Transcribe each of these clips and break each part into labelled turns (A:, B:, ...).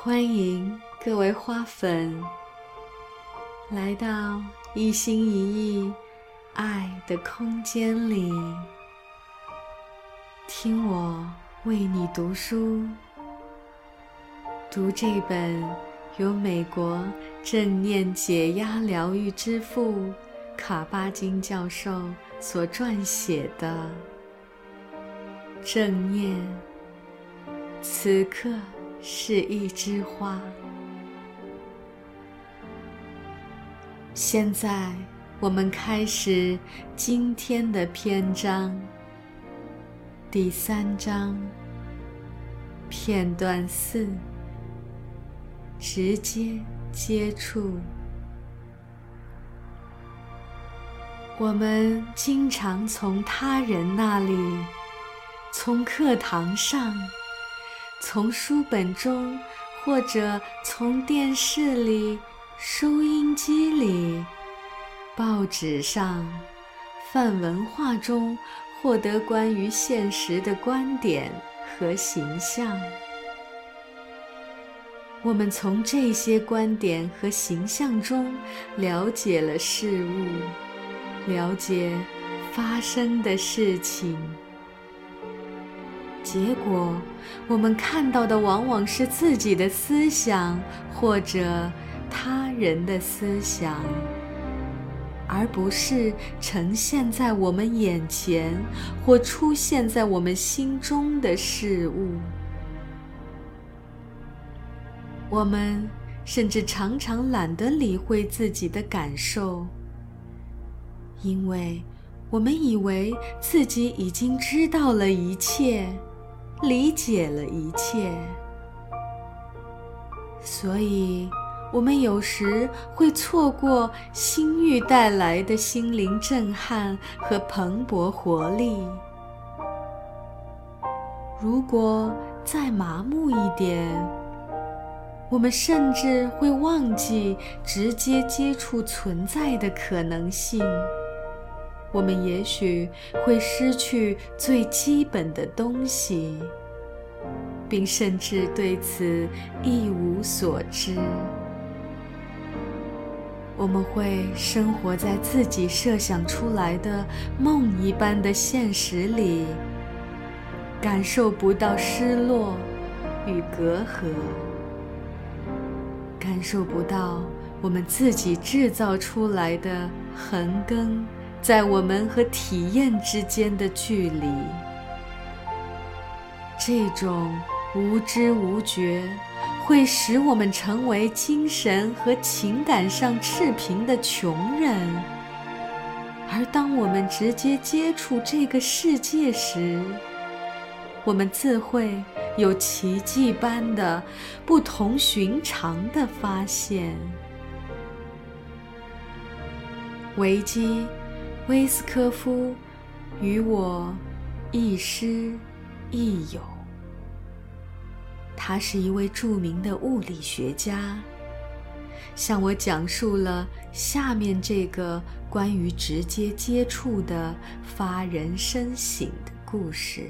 A: 欢迎各位花粉来到一心一意爱的空间里，听我为你读书，读这本由美国正念解压疗愈之父卡巴金教授所撰写的《正念》，此刻。是一枝花。现在，我们开始今天的篇章。第三章，片段四：直接接触。我们经常从他人那里，从课堂上。从书本中，或者从电视里、收音机里、报纸上、泛文化中获得关于现实的观点和形象。我们从这些观点和形象中了解了事物，了解发生的事情。结果，我们看到的往往是自己的思想或者他人的思想，而不是呈现在我们眼前或出现在我们心中的事物。我们甚至常常懒得理会自己的感受，因为我们以为自己已经知道了一切。理解了一切，所以我们有时会错过心欲带来的心灵震撼和蓬勃活力。如果再麻木一点，我们甚至会忘记直接接触存在的可能性。我们也许会失去最基本的东西，并甚至对此一无所知。我们会生活在自己设想出来的梦一般的现实里，感受不到失落与隔阂，感受不到我们自己制造出来的横亘。在我们和体验之间的距离，这种无知无觉会使我们成为精神和情感上赤贫的穷人。而当我们直接接触这个世界时，我们自会有奇迹般的、不同寻常的发现。维基。威斯科夫与我亦师亦友。他是一位著名的物理学家，向我讲述了下面这个关于直接接触的发人深省的故事。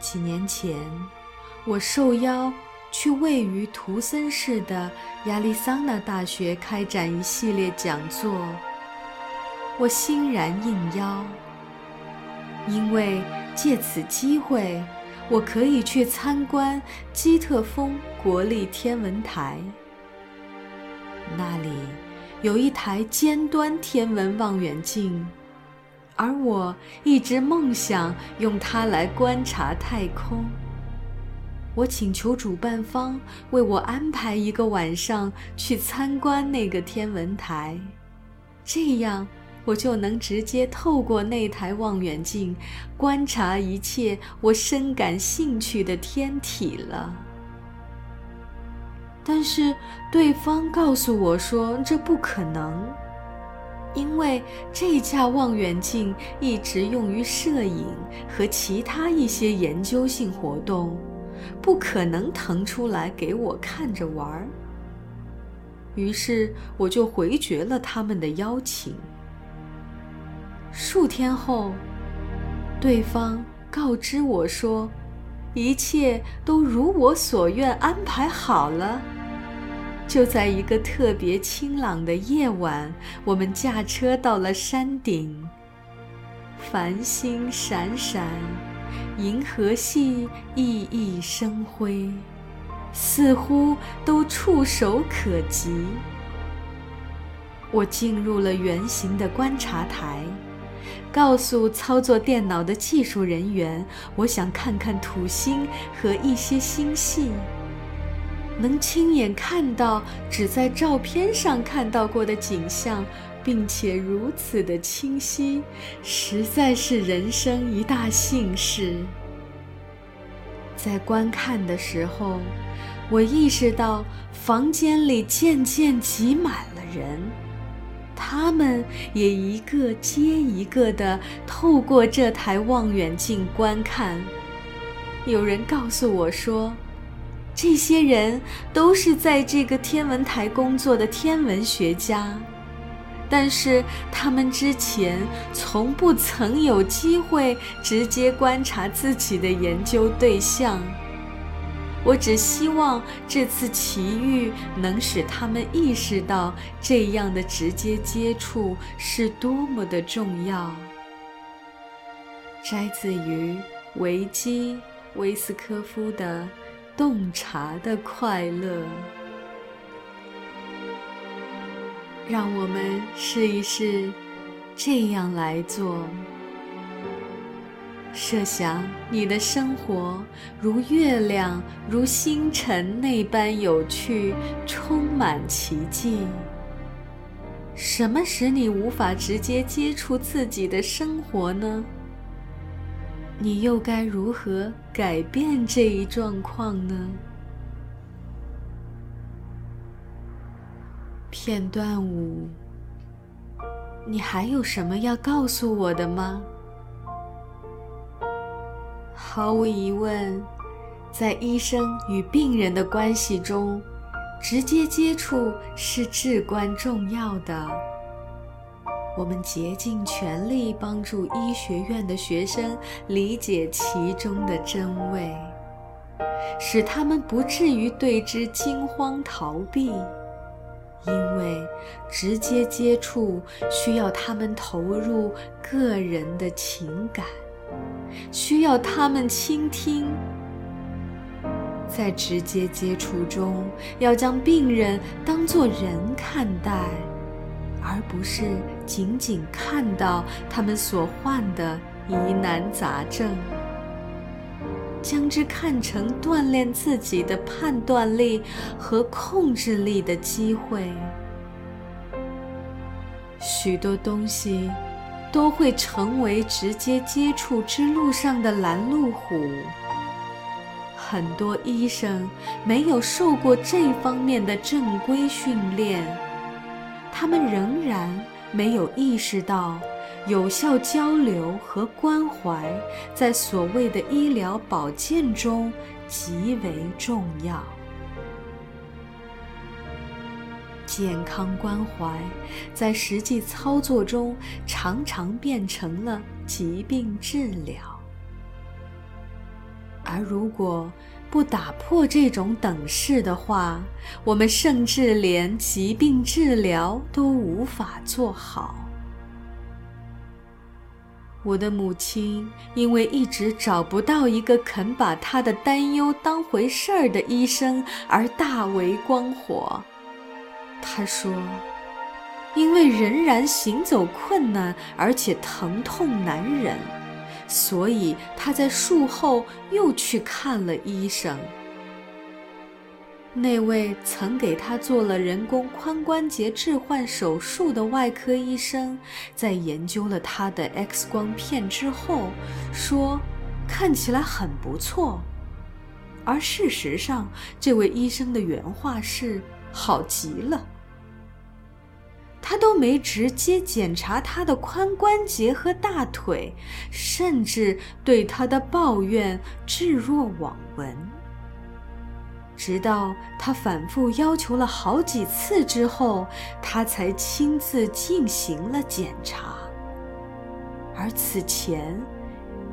A: 几年前，我受邀。去位于图森市的亚利桑那大学开展一系列讲座，我欣然应邀，因为借此机会，我可以去参观基特峰国立天文台。那里有一台尖端天文望远镜，而我一直梦想用它来观察太空。我请求主办方为我安排一个晚上去参观那个天文台，这样我就能直接透过那台望远镜观察一切我深感兴趣的天体了。但是对方告诉我说这不可能，因为这架望远镜一直用于摄影和其他一些研究性活动。不可能腾出来给我看着玩儿，于是我就回绝了他们的邀请。数天后，对方告知我说，一切都如我所愿安排好了。就在一个特别清朗的夜晚，我们驾车到了山顶。繁星闪闪，银河系熠熠生辉，似乎都触手可及。我进入了圆形的观察台，告诉操作电脑的技术人员，我想看看土星和一些星系。能亲眼看到只在照片上看到过的景象，并且如此的清晰，实在是人生一大幸事。在观看的时候，我意识到房间里渐渐挤满了人，他们也一个接一个地透过这台望远镜观看。有人告诉我说。这些人都是在这个天文台工作的天文学家，但是他们之前从不曾有机会直接观察自己的研究对象。我只希望这次奇遇能使他们意识到这样的直接接触是多么的重要。摘自于维基·威斯科夫的。洞察的快乐，让我们试一试这样来做。设想你的生活如月亮、如星辰那般有趣，充满奇迹。什么使你无法直接接触自己的生活呢？你又该如何改变这一状况呢？片段五，你还有什么要告诉我的吗？毫无疑问，在医生与病人的关系中，直接接触是至关重要的。我们竭尽全力帮助医学院的学生理解其中的真味，使他们不至于对之惊慌逃避。因为直接接触需要他们投入个人的情感，需要他们倾听。在直接接触中，要将病人当作人看待。而不是仅仅看到他们所患的疑难杂症，将之看成锻炼自己的判断力和控制力的机会。许多东西都会成为直接接触之路上的拦路虎。很多医生没有受过这方面的正规训练。他们仍然没有意识到，有效交流和关怀在所谓的医疗保健中极为重要。健康关怀在实际操作中常常变成了疾病治疗，而如果，不打破这种等式的话，我们甚至连疾病治疗都无法做好。我的母亲因为一直找不到一个肯把她的担忧当回事儿的医生而大为光火。他说：“因为仍然行走困难，而且疼痛难忍。”所以他在术后又去看了医生。那位曾给他做了人工髋关节置换手术的外科医生，在研究了他的 X 光片之后，说看起来很不错。而事实上，这位医生的原话是：“好极了。”他都没直接检查他的髋关节和大腿，甚至对他的抱怨置若罔闻。直到他反复要求了好几次之后，他才亲自进行了检查。而此前，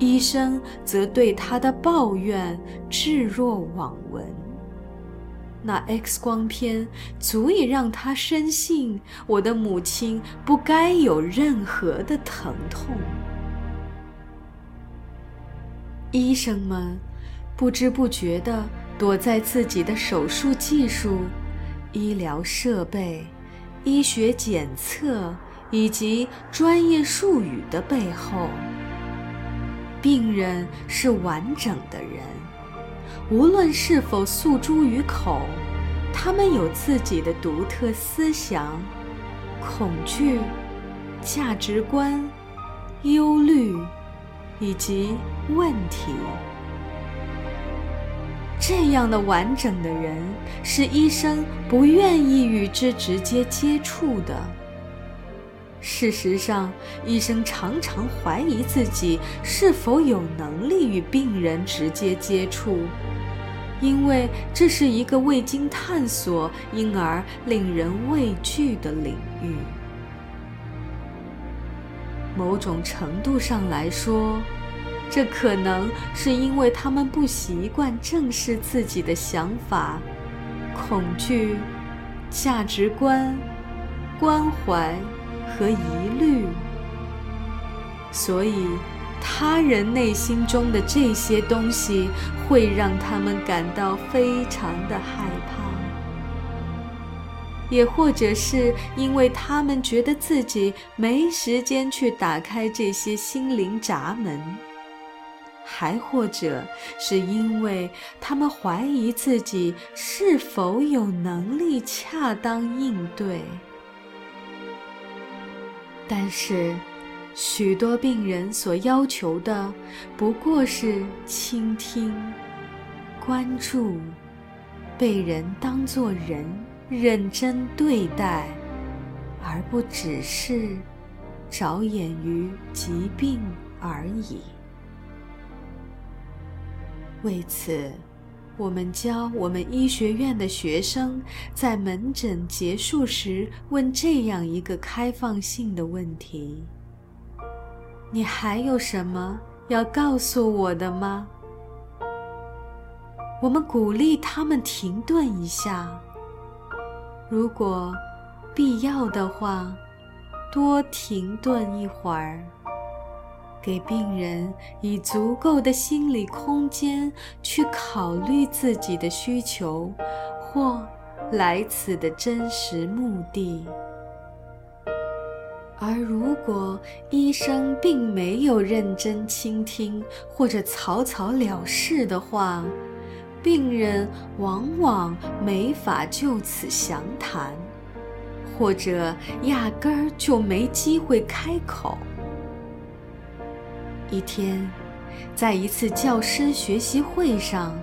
A: 医生则对他的抱怨置若罔闻。那 X 光片足以让他深信我的母亲不该有任何的疼痛。医生们不知不觉地躲在自己的手术技术、医疗设备、医学检测以及专业术语的背后。病人是完整的人，无论是否诉诸于口，他们有自己的独特思想、恐惧、价值观、忧虑以及问题。这样的完整的人，是医生不愿意与之直接接触的。事实上，医生常常怀疑自己是否有能力与病人直接接触，因为这是一个未经探索、因而令人畏惧的领域。某种程度上来说，这可能是因为他们不习惯正视自己的想法、恐惧、价值观、关怀。和疑虑，所以他人内心中的这些东西会让他们感到非常的害怕，也或者是因为他们觉得自己没时间去打开这些心灵闸门，还或者是因为他们怀疑自己是否有能力恰当应对。但是，许多病人所要求的不过是倾听、关注，被人当作人认真对待，而不只是着眼于疾病而已。为此。我们教我们医学院的学生在门诊结束时问这样一个开放性的问题：“你还有什么要告诉我的吗？”我们鼓励他们停顿一下，如果必要的话，多停顿一会儿。给病人以足够的心理空间去考虑自己的需求或来此的真实目的，而如果医生并没有认真倾听或者草草了事的话，病人往往没法就此详谈，或者压根儿就没机会开口。一天，在一次教师学习会上，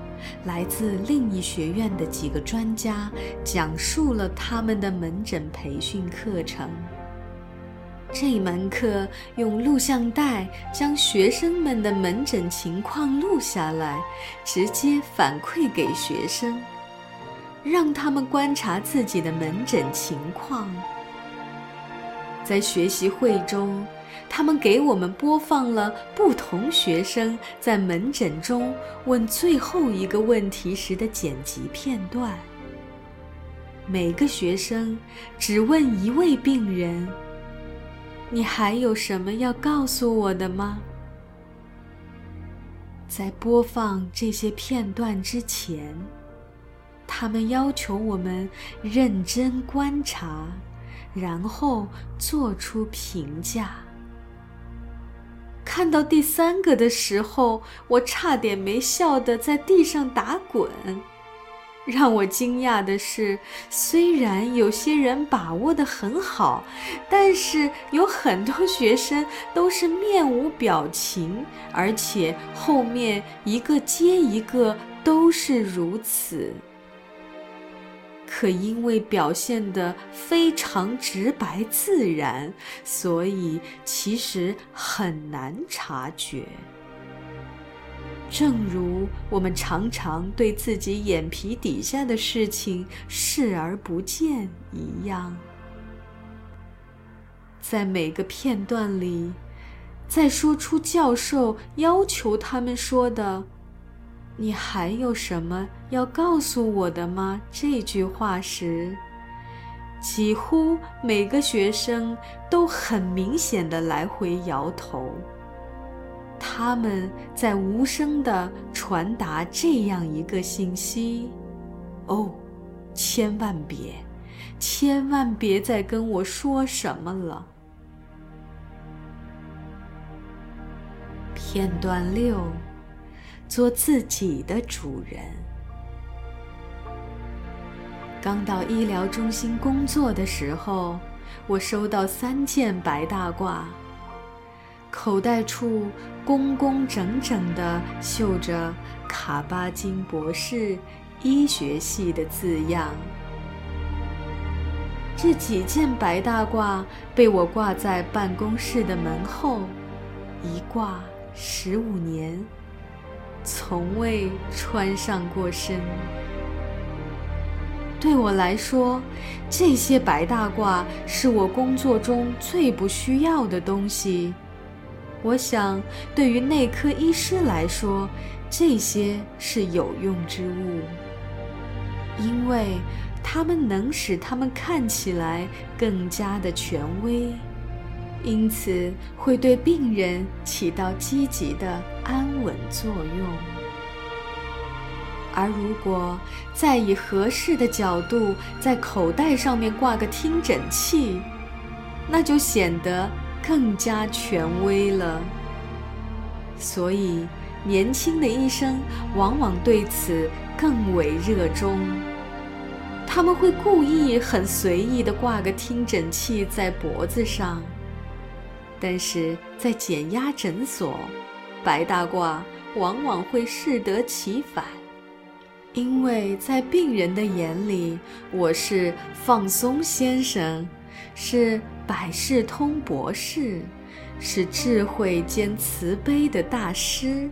A: 来自另一学院的几个专家讲述了他们的门诊培训课程。这门课用录像带将学生们的门诊情况录下来，直接反馈给学生，让他们观察自己的门诊情况。在学习会中。他们给我们播放了不同学生在门诊中问最后一个问题时的剪辑片段。每个学生只问一位病人：“你还有什么要告诉我的吗？”在播放这些片段之前，他们要求我们认真观察，然后做出评价。看到第三个的时候，我差点没笑得在地上打滚。让我惊讶的是，虽然有些人把握得很好，但是有很多学生都是面无表情，而且后面一个接一个都是如此。可因为表现得非常直白自然，所以其实很难察觉。正如我们常常对自己眼皮底下的事情视而不见一样，在每个片段里，在说出教授要求他们说的“你还有什么要告诉我的吗？”这句话时，几乎每个学生都很明显的来回摇头。他们在无声地传达这样一个信息：“哦，千万别，千万别再跟我说什么了。”片段六：做自己的主人。刚到医疗中心工作的时候，我收到三件白大褂。口袋处工工整整地绣着“卡巴金博士医学系”的字样。这几件白大褂被我挂在办公室的门后，一挂十五年，从未穿上过身。对我来说，这些白大褂是我工作中最不需要的东西。我想，对于内科医师来说，这些是有用之物，因为它们能使他们看起来更加的权威，因此会对病人起到积极的安稳作用。而如果再以合适的角度在口袋上面挂个听诊器，那就显得。更加权威了，所以年轻的医生往往对此更为热衷。他们会故意很随意地挂个听诊器在脖子上，但是在减压诊所，白大褂往往会适得其反，因为在病人的眼里，我是放松先生。是百事通博士，是智慧兼慈悲的大师。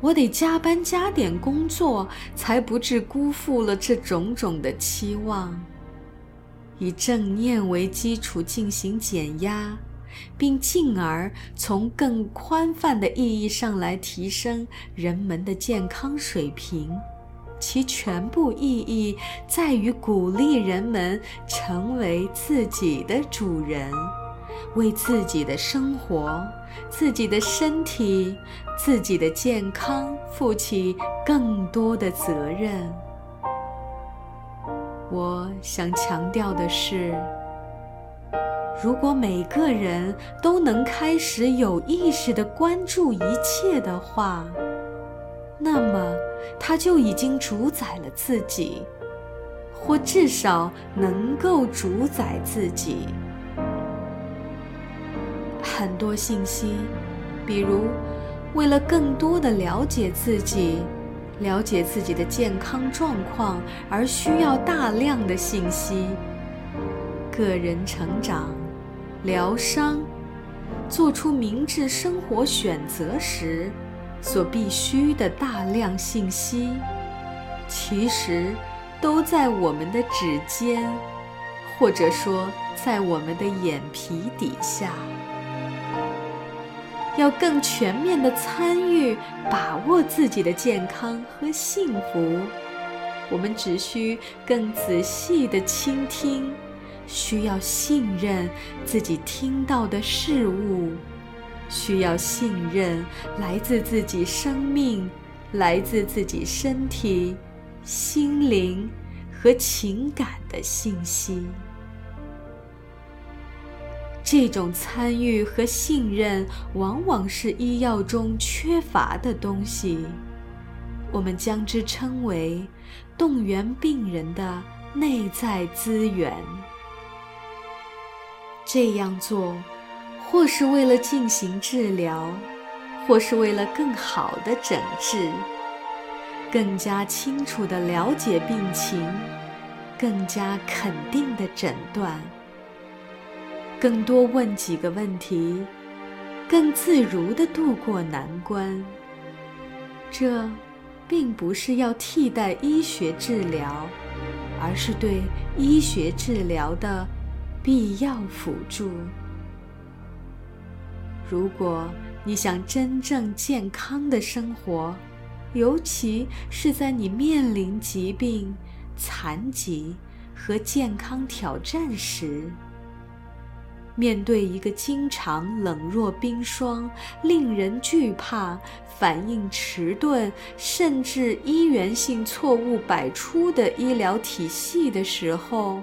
A: 我得加班加点工作，才不致辜负了这种种的期望。以正念为基础进行减压，并进而从更宽泛的意义上来提升人们的健康水平。其全部意义在于鼓励人们成为自己的主人，为自己的生活、自己的身体、自己的健康负起更多的责任。我想强调的是，如果每个人都能开始有意识地关注一切的话，那么，他就已经主宰了自己，或至少能够主宰自己。很多信息，比如为了更多的了解自己、了解自己的健康状况而需要大量的信息，个人成长、疗伤、做出明智生活选择时。所必须的大量信息，其实都在我们的指尖，或者说在我们的眼皮底下。要更全面的参与、把握自己的健康和幸福，我们只需更仔细的倾听，需要信任自己听到的事物。需要信任来自自己生命、来自自己身体、心灵和情感的信息。这种参与和信任往往是医药中缺乏的东西，我们将之称为动员病人的内在资源。这样做。或是为了进行治疗，或是为了更好的诊治，更加清楚地了解病情，更加肯定的诊断，更多问几个问题，更自如地度过难关。这，并不是要替代医学治疗，而是对医学治疗的必要辅助。如果你想真正健康的生活，尤其是在你面临疾病、残疾和健康挑战时，面对一个经常冷若冰霜、令人惧怕、反应迟钝，甚至医源性错误百出的医疗体系的时候，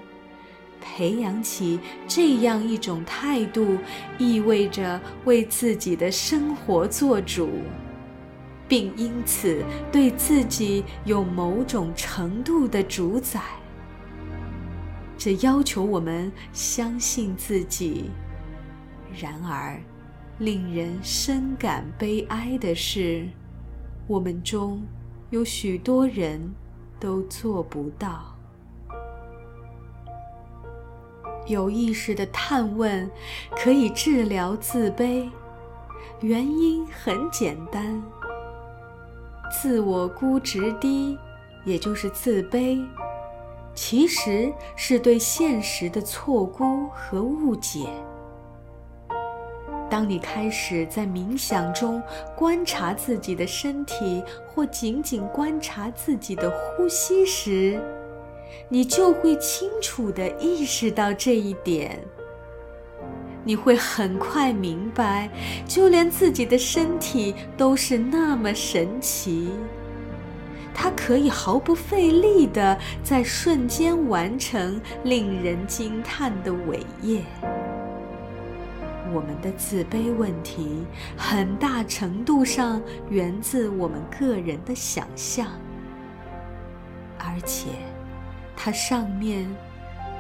A: 培养起这样一种态度，意味着为自己的生活做主，并因此对自己有某种程度的主宰。这要求我们相信自己。然而，令人深感悲哀的是，我们中有许多人都做不到。有意识的探问可以治疗自卑，原因很简单：自我估值低，也就是自卑。其实是对现实的错估和误解。当你开始在冥想中观察自己的身体，或仅仅观察自己的呼吸时，你就会清楚地意识到这一点。你会很快明白，就连自己的身体都是那么神奇。它可以毫不费力地在瞬间完成令人惊叹的伟业。我们的自卑问题很大程度上源自我们个人的想象，而且它上面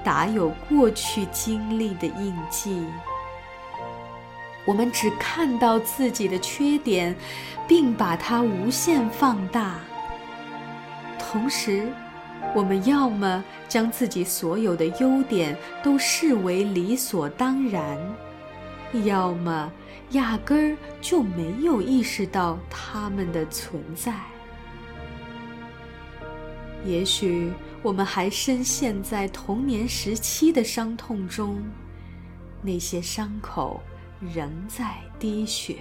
A: 打有过去经历的印记。我们只看到自己的缺点，并把它无限放大。同时，我们要么将自己所有的优点都视为理所当然，要么压根儿就没有意识到它们的存在。也许我们还深陷在童年时期的伤痛中，那些伤口仍在滴血。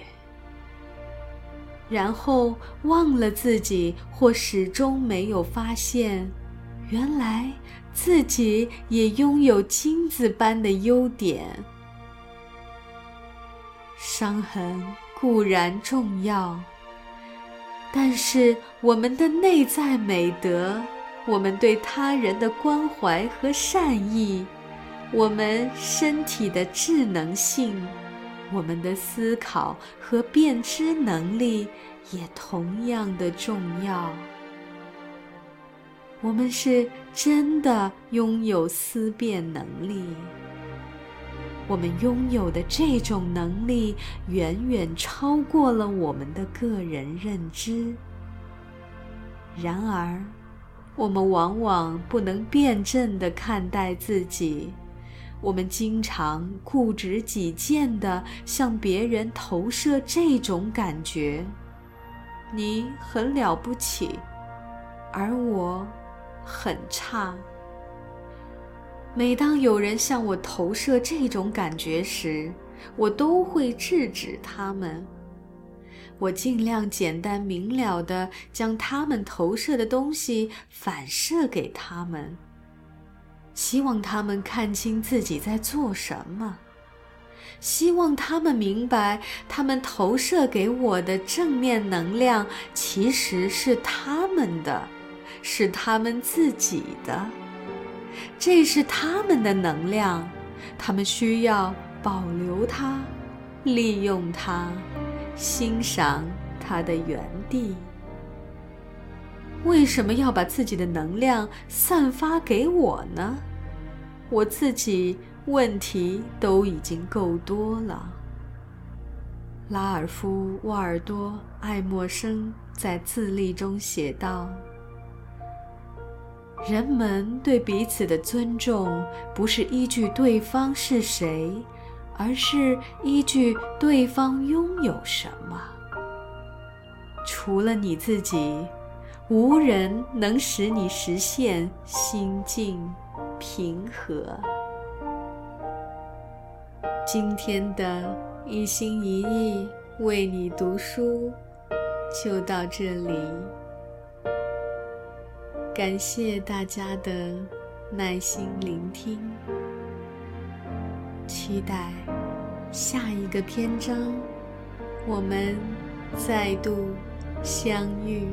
A: 然后忘了自己，或始终没有发现，原来自己也拥有金子般的优点。伤痕固然重要，但是我们的内在美德，我们对他人的关怀和善意，我们身体的智能性。我们的思考和辨知能力也同样的重要。我们是真的拥有思辨能力。我们拥有的这种能力远远超过了我们的个人认知。然而，我们往往不能辩证地看待自己。我们经常固执己见地向别人投射这种感觉：你很了不起，而我很差。每当有人向我投射这种感觉时，我都会制止他们。我尽量简单明了地将他们投射的东西反射给他们。希望他们看清自己在做什么，希望他们明白，他们投射给我的正面能量其实是他们的，是他们自己的，这是他们的能量，他们需要保留它，利用它，欣赏它的原地。为什么要把自己的能量散发给我呢？我自己问题都已经够多了。拉尔夫·沃尔多·爱默生在自立中写道：“人们对彼此的尊重，不是依据对方是谁，而是依据对方拥有什么。除了你自己，无人能使你实现心境。”平和。今天的一心一意为你读书，就到这里。感谢大家的耐心聆听，期待下一个篇章，我们再度相遇。